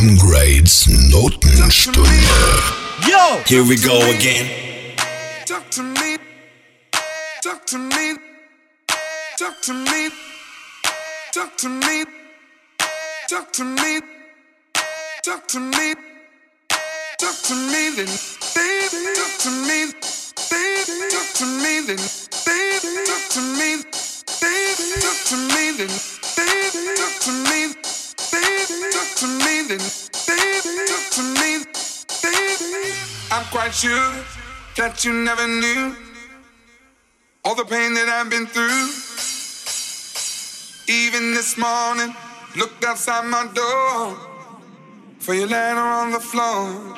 Sam Grade's Notenstunde. Yo! Here we go again. Talk to me. Talk to me. Talk to me. Talk to me. Talk to me. Talk to me. Talk to me then. Baby, talk to me. Baby, talk to me then. Baby, talk to me. Baby, talk to me then. Baby, talk to me. I'm quite sure that you never knew all the pain that I've been through. Even this morning, looked outside my door for your letter on the floor.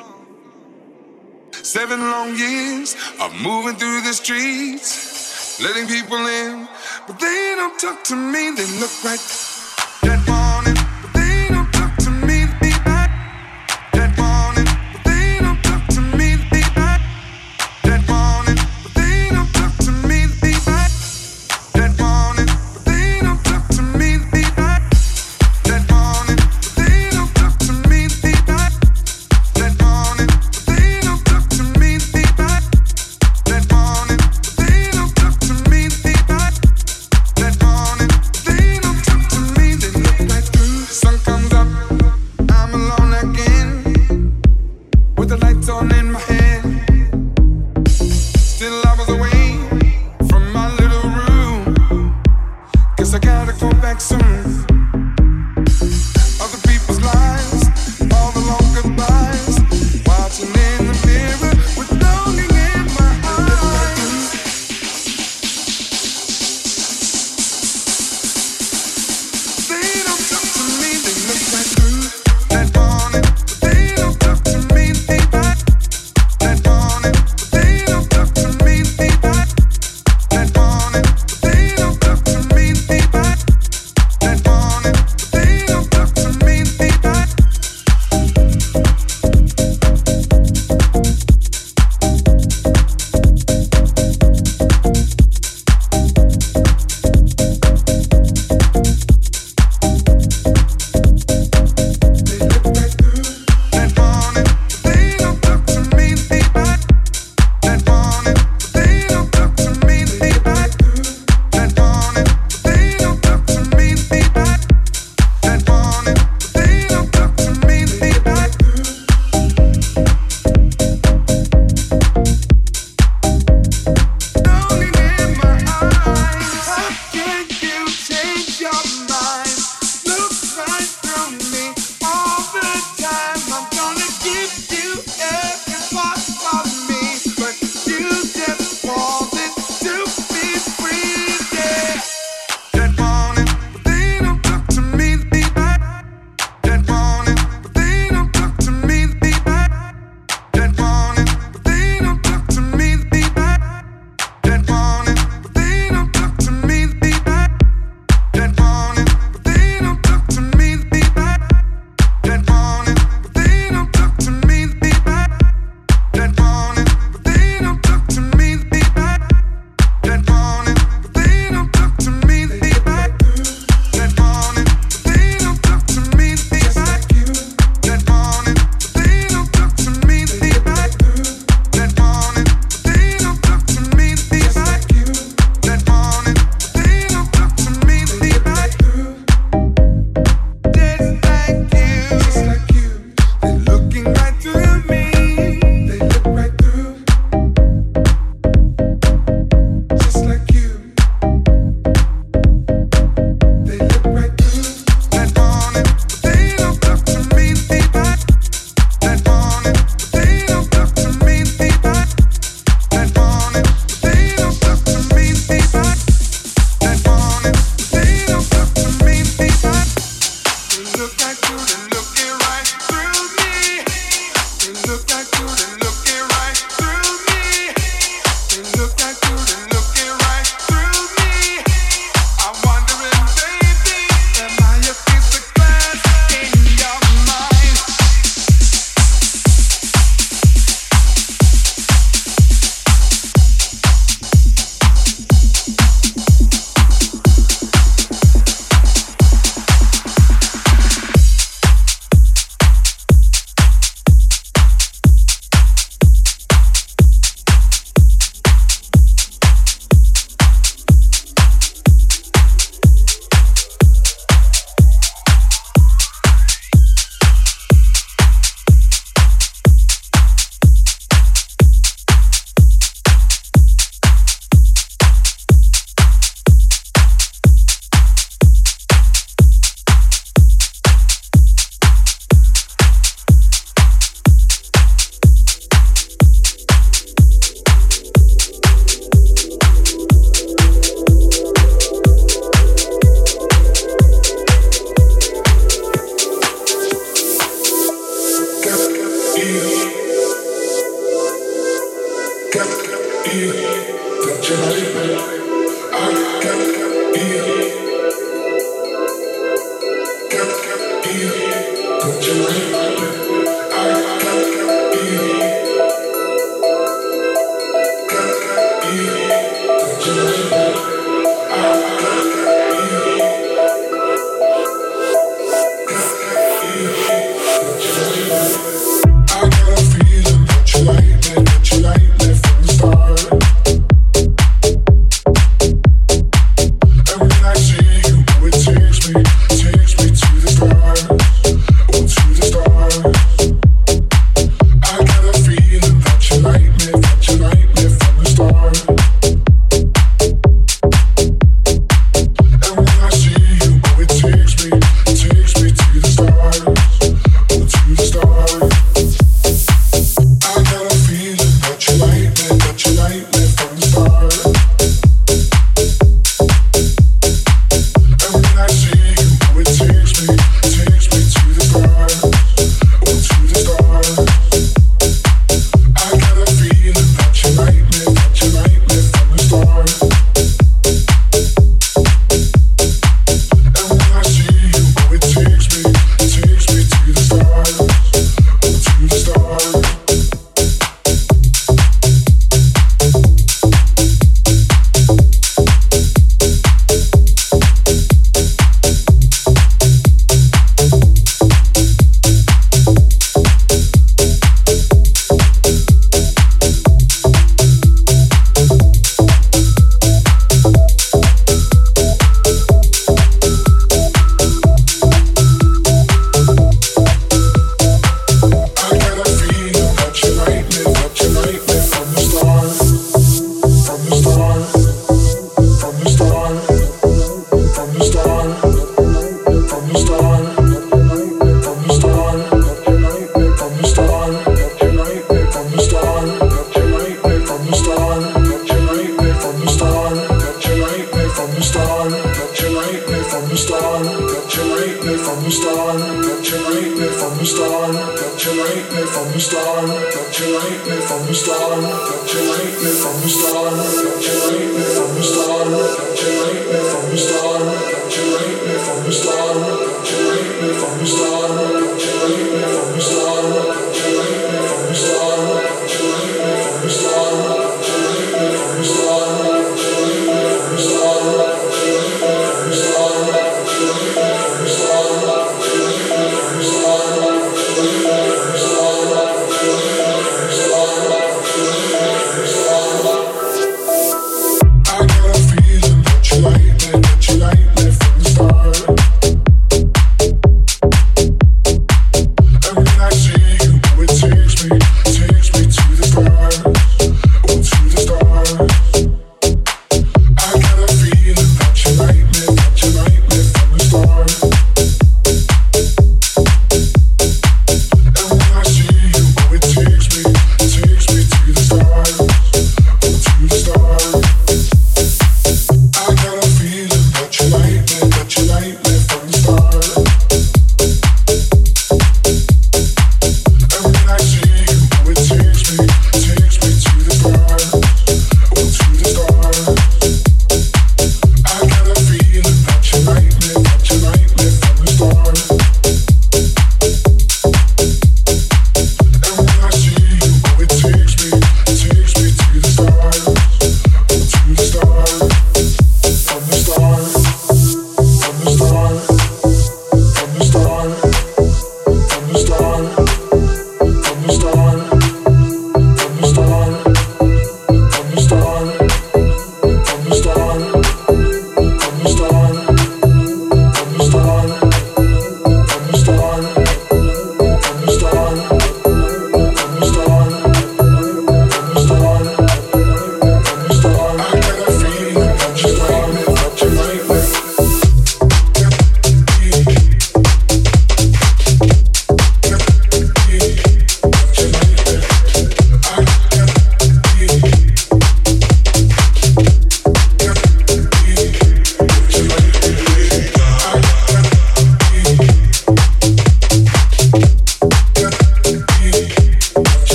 Seven long years of moving through the streets, letting people in, but they don't talk to me. They look right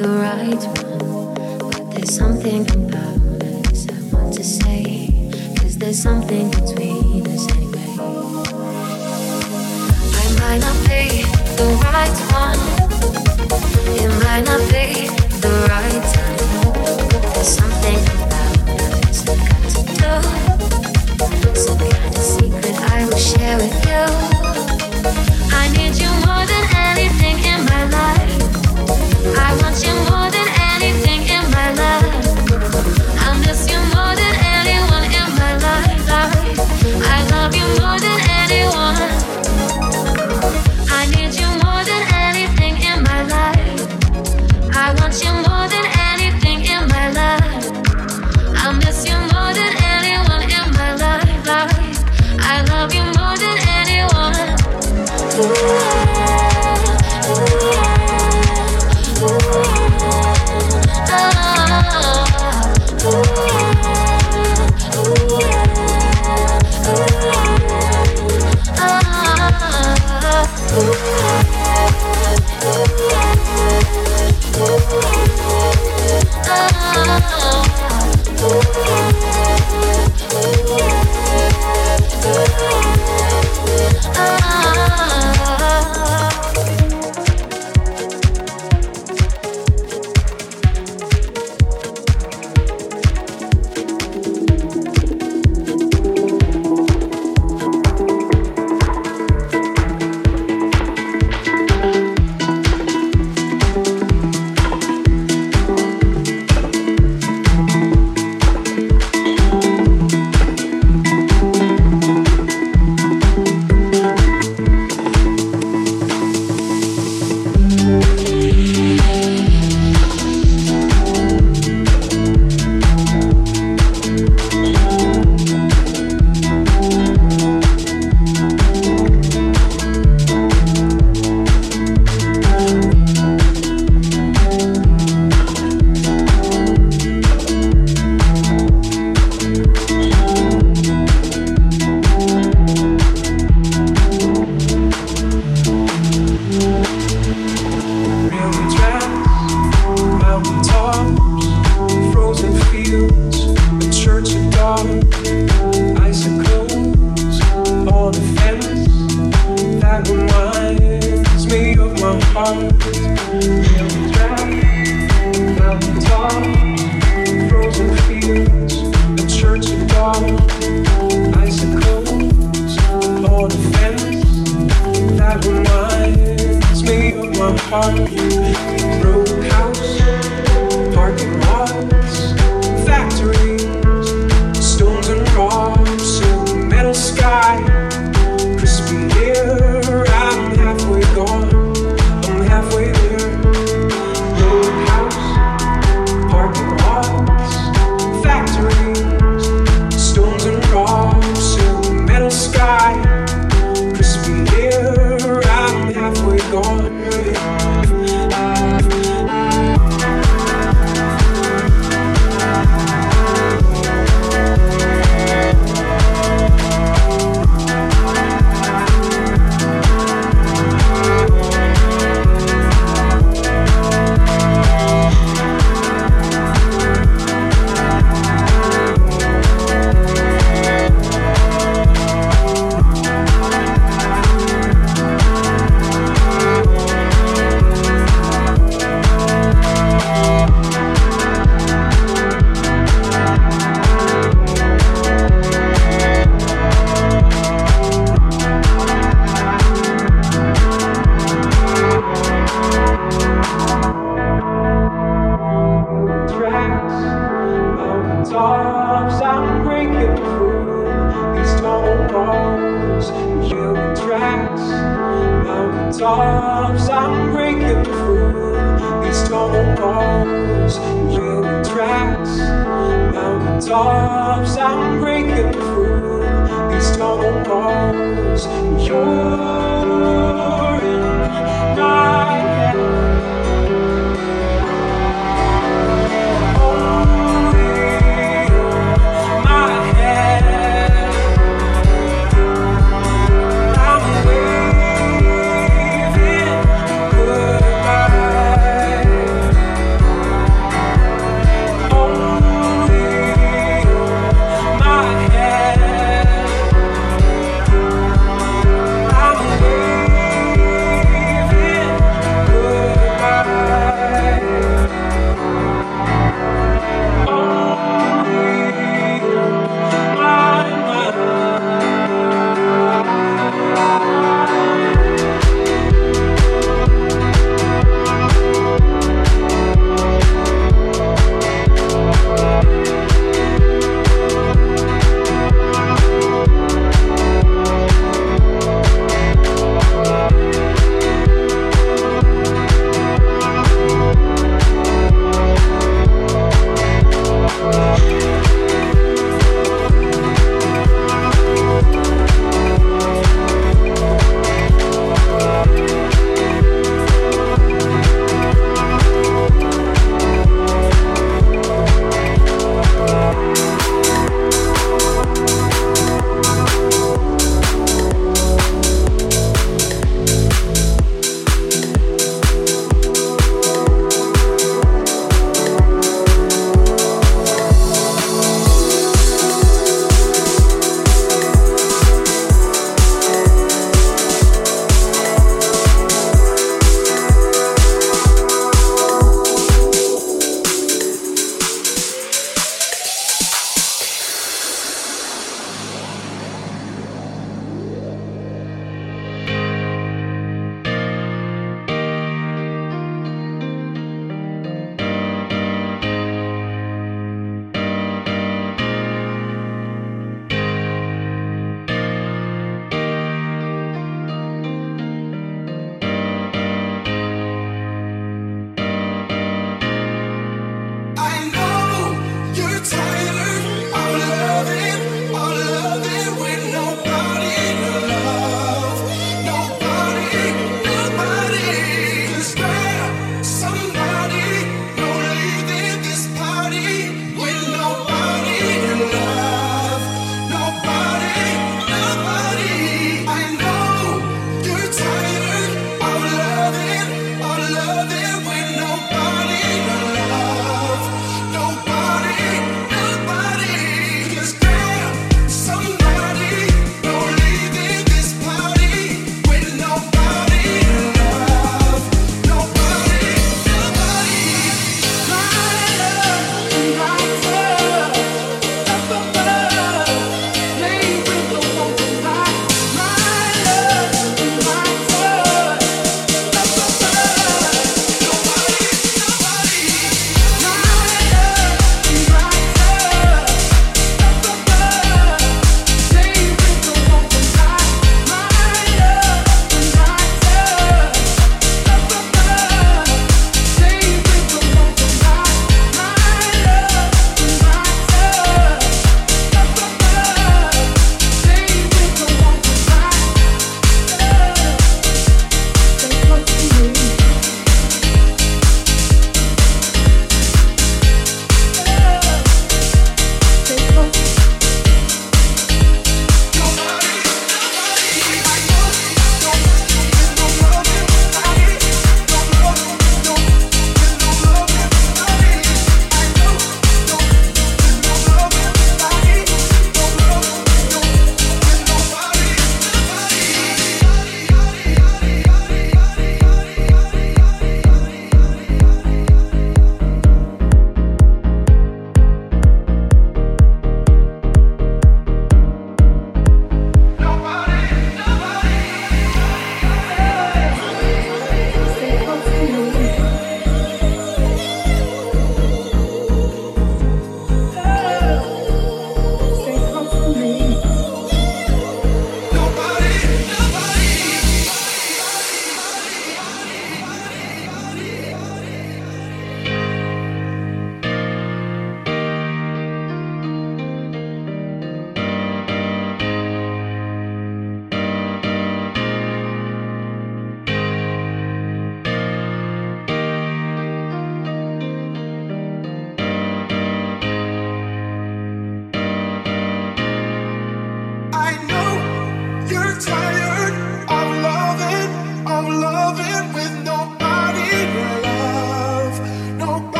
the right one, but there's something about us I want to say. Cause there's something between us anyway. I might not be the right one, it might not be the right time. But there's something about us I got to do. Some kind of secret I will share with you. I need you more than anything in my life. I want you more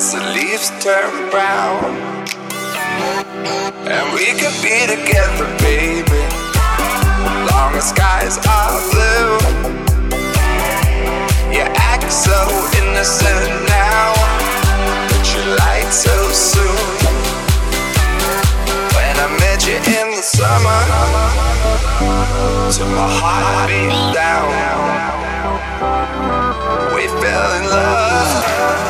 as the leaves turn brown. And we could be together, baby, long as skies are blue. You act so innocent now, but you lied so soon. When I met you in the summer, to my heart beat down, we fell in love.